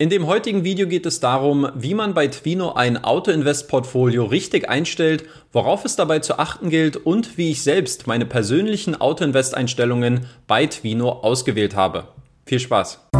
In dem heutigen Video geht es darum, wie man bei Twino ein Auto-Invest-Portfolio richtig einstellt, worauf es dabei zu achten gilt und wie ich selbst meine persönlichen Auto-Invest-Einstellungen bei Twino ausgewählt habe. Viel Spaß!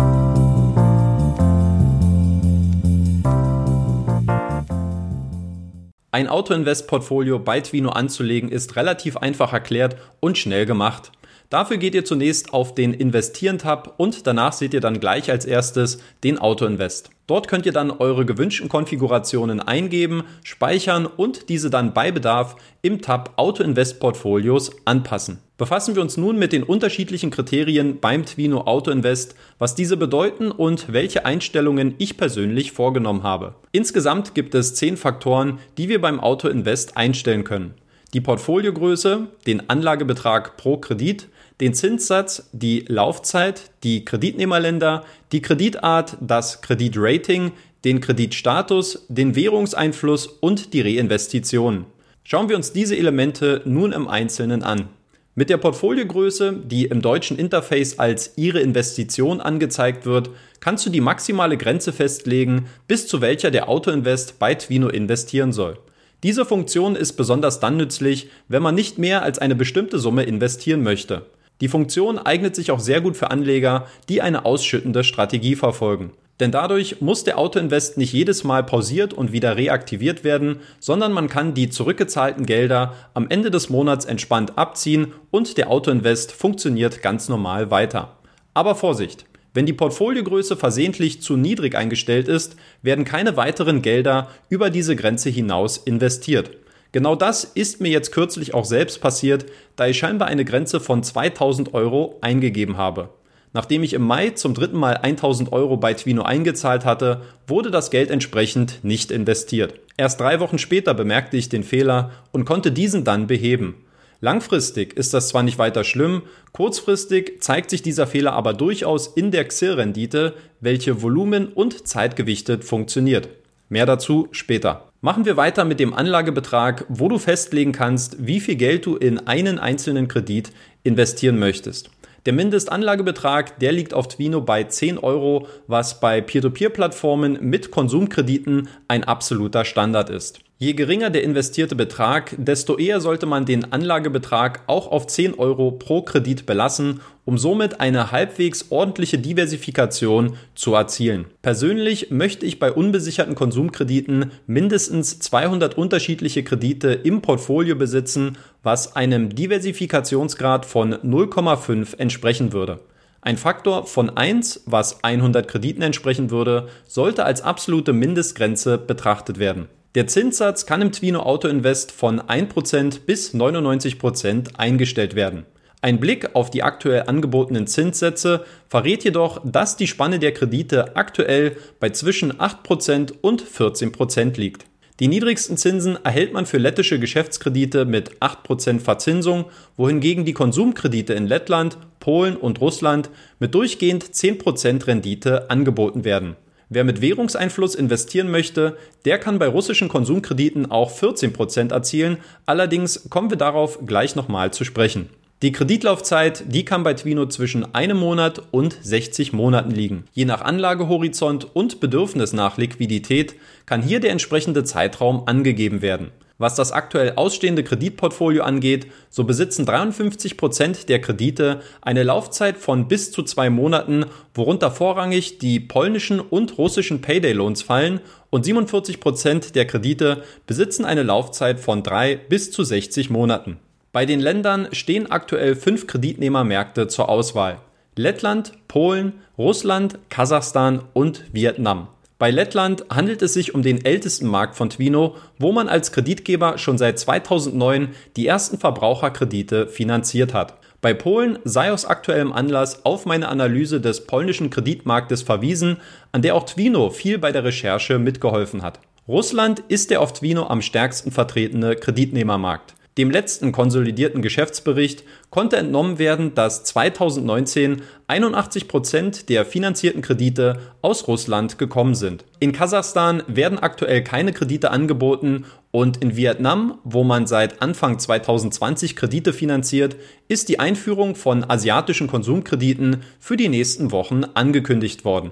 Ein Auto-Invest-Portfolio bei Twino anzulegen ist relativ einfach erklärt und schnell gemacht. Dafür geht ihr zunächst auf den Investieren-Tab und danach seht ihr dann gleich als erstes den Auto-Invest. Dort könnt ihr dann eure gewünschten Konfigurationen eingeben, speichern und diese dann bei Bedarf im Tab Auto-Invest Portfolios anpassen. Befassen wir uns nun mit den unterschiedlichen Kriterien beim Twino Auto Invest, was diese bedeuten und welche Einstellungen ich persönlich vorgenommen habe. Insgesamt gibt es zehn Faktoren, die wir beim Auto Invest einstellen können. Die Portfoliogröße, den Anlagebetrag pro Kredit, den Zinssatz, die Laufzeit, die Kreditnehmerländer, die Kreditart, das Kreditrating, den Kreditstatus, den Währungseinfluss und die Reinvestition. Schauen wir uns diese Elemente nun im Einzelnen an. Mit der Portfoliogröße, die im deutschen Interface als Ihre Investition angezeigt wird, kannst du die maximale Grenze festlegen, bis zu welcher der Autoinvest bei Twino investieren soll. Diese Funktion ist besonders dann nützlich, wenn man nicht mehr als eine bestimmte Summe investieren möchte. Die Funktion eignet sich auch sehr gut für Anleger, die eine ausschüttende Strategie verfolgen. Denn dadurch muss der Autoinvest nicht jedes Mal pausiert und wieder reaktiviert werden, sondern man kann die zurückgezahlten Gelder am Ende des Monats entspannt abziehen und der Autoinvest funktioniert ganz normal weiter. Aber Vorsicht! Wenn die Portfoliogröße versehentlich zu niedrig eingestellt ist, werden keine weiteren Gelder über diese Grenze hinaus investiert. Genau das ist mir jetzt kürzlich auch selbst passiert, da ich scheinbar eine Grenze von 2000 Euro eingegeben habe. Nachdem ich im Mai zum dritten Mal 1000 Euro bei Twino eingezahlt hatte, wurde das Geld entsprechend nicht investiert. Erst drei Wochen später bemerkte ich den Fehler und konnte diesen dann beheben. Langfristig ist das zwar nicht weiter schlimm, kurzfristig zeigt sich dieser Fehler aber durchaus in der XIR-Rendite, welche volumen- und zeitgewichtet funktioniert. Mehr dazu später. Machen wir weiter mit dem Anlagebetrag, wo du festlegen kannst, wie viel Geld du in einen einzelnen Kredit investieren möchtest. Der Mindestanlagebetrag, der liegt auf Twino bei 10 Euro, was bei Peer-to-Peer-Plattformen mit Konsumkrediten ein absoluter Standard ist. Je geringer der investierte Betrag, desto eher sollte man den Anlagebetrag auch auf 10 Euro pro Kredit belassen, um somit eine halbwegs ordentliche Diversifikation zu erzielen. Persönlich möchte ich bei unbesicherten Konsumkrediten mindestens 200 unterschiedliche Kredite im Portfolio besitzen, was einem Diversifikationsgrad von 0,5 entsprechen würde. Ein Faktor von 1, was 100 Krediten entsprechen würde, sollte als absolute Mindestgrenze betrachtet werden. Der Zinssatz kann im Twino Auto Invest von 1% bis 99% eingestellt werden. Ein Blick auf die aktuell angebotenen Zinssätze verrät jedoch, dass die Spanne der Kredite aktuell bei zwischen 8% und 14% liegt. Die niedrigsten Zinsen erhält man für lettische Geschäftskredite mit 8% Verzinsung, wohingegen die Konsumkredite in Lettland, Polen und Russland mit durchgehend 10% Rendite angeboten werden. Wer mit Währungseinfluss investieren möchte, der kann bei russischen Konsumkrediten auch 14% erzielen, allerdings kommen wir darauf gleich nochmal zu sprechen. Die Kreditlaufzeit, die kann bei Twino zwischen einem Monat und 60 Monaten liegen. Je nach Anlagehorizont und Bedürfnis nach Liquidität kann hier der entsprechende Zeitraum angegeben werden. Was das aktuell ausstehende Kreditportfolio angeht, so besitzen 53 Prozent der Kredite eine Laufzeit von bis zu zwei Monaten, worunter vorrangig die polnischen und russischen Payday Loans fallen und 47 Prozent der Kredite besitzen eine Laufzeit von drei bis zu 60 Monaten. Bei den Ländern stehen aktuell fünf Kreditnehmermärkte zur Auswahl. Lettland, Polen, Russland, Kasachstan und Vietnam. Bei Lettland handelt es sich um den ältesten Markt von Twino, wo man als Kreditgeber schon seit 2009 die ersten Verbraucherkredite finanziert hat. Bei Polen sei aus aktuellem Anlass auf meine Analyse des polnischen Kreditmarktes verwiesen, an der auch Twino viel bei der Recherche mitgeholfen hat. Russland ist der auf Twino am stärksten vertretene Kreditnehmermarkt. Dem letzten konsolidierten Geschäftsbericht konnte entnommen werden, dass 2019 81 Prozent der finanzierten Kredite aus Russland gekommen sind. In Kasachstan werden aktuell keine Kredite angeboten und in Vietnam, wo man seit Anfang 2020 Kredite finanziert, ist die Einführung von asiatischen Konsumkrediten für die nächsten Wochen angekündigt worden.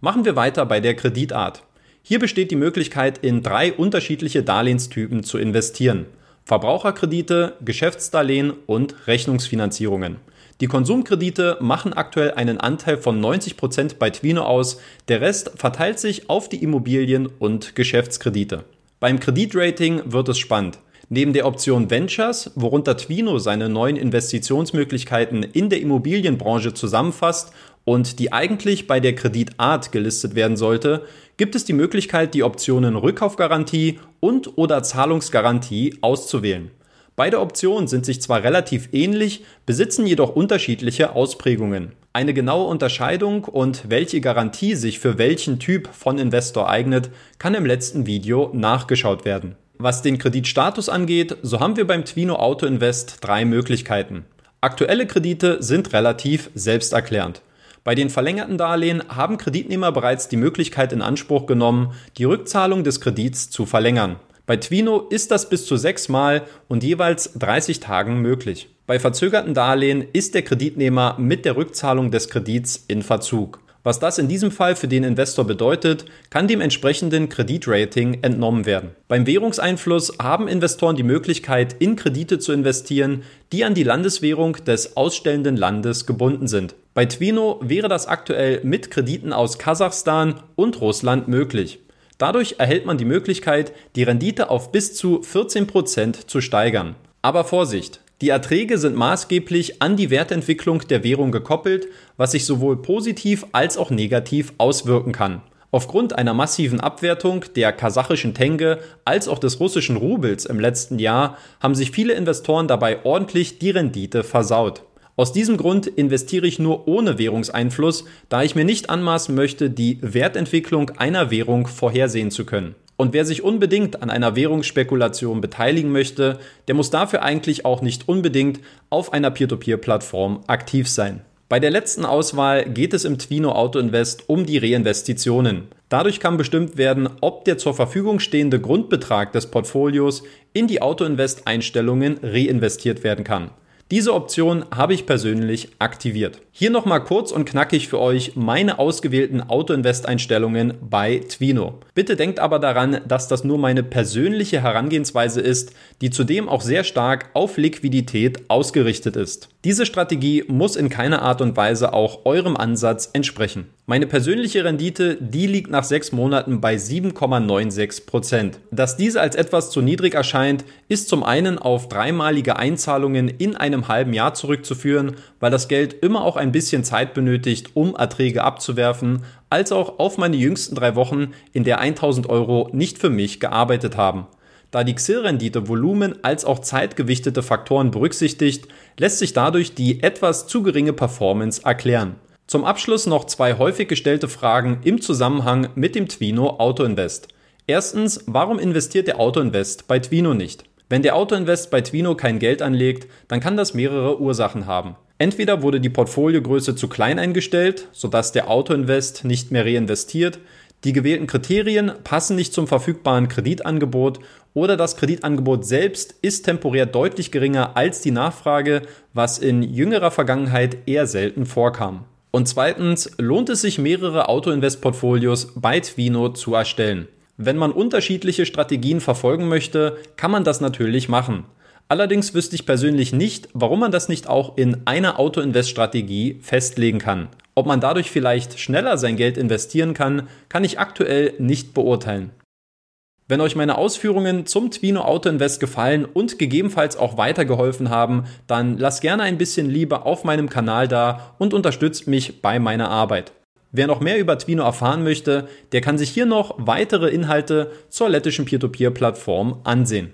Machen wir weiter bei der Kreditart. Hier besteht die Möglichkeit, in drei unterschiedliche Darlehenstypen zu investieren. Verbraucherkredite, Geschäftsdarlehen und Rechnungsfinanzierungen. Die Konsumkredite machen aktuell einen Anteil von 90 Prozent bei Twino aus, der Rest verteilt sich auf die Immobilien- und Geschäftskredite. Beim Kreditrating wird es spannend. Neben der Option Ventures, worunter Twino seine neuen Investitionsmöglichkeiten in der Immobilienbranche zusammenfasst und die eigentlich bei der Kreditart gelistet werden sollte, gibt es die Möglichkeit, die Optionen Rückkaufgarantie und oder Zahlungsgarantie auszuwählen. Beide Optionen sind sich zwar relativ ähnlich, besitzen jedoch unterschiedliche Ausprägungen. Eine genaue Unterscheidung und welche Garantie sich für welchen Typ von Investor eignet, kann im letzten Video nachgeschaut werden. Was den Kreditstatus angeht, so haben wir beim Twino Auto Invest drei Möglichkeiten. Aktuelle Kredite sind relativ selbsterklärend. Bei den verlängerten Darlehen haben Kreditnehmer bereits die Möglichkeit in Anspruch genommen, die Rückzahlung des Kredits zu verlängern. Bei Twino ist das bis zu sechsmal und jeweils 30 Tagen möglich. Bei verzögerten Darlehen ist der Kreditnehmer mit der Rückzahlung des Kredits in Verzug. Was das in diesem Fall für den Investor bedeutet, kann dem entsprechenden Kreditrating entnommen werden. Beim Währungseinfluss haben Investoren die Möglichkeit, in Kredite zu investieren, die an die Landeswährung des ausstellenden Landes gebunden sind. Bei Twino wäre das aktuell mit Krediten aus Kasachstan und Russland möglich. Dadurch erhält man die Möglichkeit, die Rendite auf bis zu 14 Prozent zu steigern. Aber Vorsicht! Die Erträge sind maßgeblich an die Wertentwicklung der Währung gekoppelt, was sich sowohl positiv als auch negativ auswirken kann. Aufgrund einer massiven Abwertung der kasachischen Tenge als auch des russischen Rubels im letzten Jahr haben sich viele Investoren dabei ordentlich die Rendite versaut. Aus diesem Grund investiere ich nur ohne Währungseinfluss, da ich mir nicht anmaßen möchte, die Wertentwicklung einer Währung vorhersehen zu können. Und wer sich unbedingt an einer Währungsspekulation beteiligen möchte, der muss dafür eigentlich auch nicht unbedingt auf einer Peer-to-Peer-Plattform aktiv sein. Bei der letzten Auswahl geht es im Twino Auto Invest um die Reinvestitionen. Dadurch kann bestimmt werden, ob der zur Verfügung stehende Grundbetrag des Portfolios in die Auto Invest Einstellungen reinvestiert werden kann. Diese Option habe ich persönlich aktiviert. Hier nochmal kurz und knackig für euch meine ausgewählten Auto-Invest-Einstellungen bei Twino. Bitte denkt aber daran, dass das nur meine persönliche Herangehensweise ist, die zudem auch sehr stark auf Liquidität ausgerichtet ist. Diese Strategie muss in keiner Art und Weise auch eurem Ansatz entsprechen. Meine persönliche Rendite, die liegt nach sechs Monaten bei 7,96 Prozent. Dass diese als etwas zu niedrig erscheint, ist zum einen auf dreimalige Einzahlungen in einem halben Jahr zurückzuführen, weil das Geld immer auch ein bisschen Zeit benötigt, um Erträge abzuwerfen, als auch auf meine jüngsten drei Wochen, in der 1000 Euro nicht für mich gearbeitet haben. Da die XIL-Rendite Volumen als auch zeitgewichtete Faktoren berücksichtigt, lässt sich dadurch die etwas zu geringe Performance erklären. Zum Abschluss noch zwei häufig gestellte Fragen im Zusammenhang mit dem Twino Auto Invest. Erstens, warum investiert der Auto Invest bei Twino nicht? Wenn der Auto Invest bei Twino kein Geld anlegt, dann kann das mehrere Ursachen haben. Entweder wurde die Portfoliogröße zu klein eingestellt, sodass der Auto Invest nicht mehr reinvestiert, die gewählten Kriterien passen nicht zum verfügbaren Kreditangebot oder das Kreditangebot selbst ist temporär deutlich geringer als die Nachfrage, was in jüngerer Vergangenheit eher selten vorkam. Und zweitens lohnt es sich, mehrere Autoinvest-Portfolios bei Twino zu erstellen. Wenn man unterschiedliche Strategien verfolgen möchte, kann man das natürlich machen. Allerdings wüsste ich persönlich nicht, warum man das nicht auch in einer Autoinvest-Strategie festlegen kann. Ob man dadurch vielleicht schneller sein Geld investieren kann, kann ich aktuell nicht beurteilen. Wenn euch meine Ausführungen zum Twino Auto Invest gefallen und gegebenenfalls auch weitergeholfen haben, dann lasst gerne ein bisschen Liebe auf meinem Kanal da und unterstützt mich bei meiner Arbeit. Wer noch mehr über Twino erfahren möchte, der kann sich hier noch weitere Inhalte zur lettischen Peer-to-Peer-Plattform ansehen.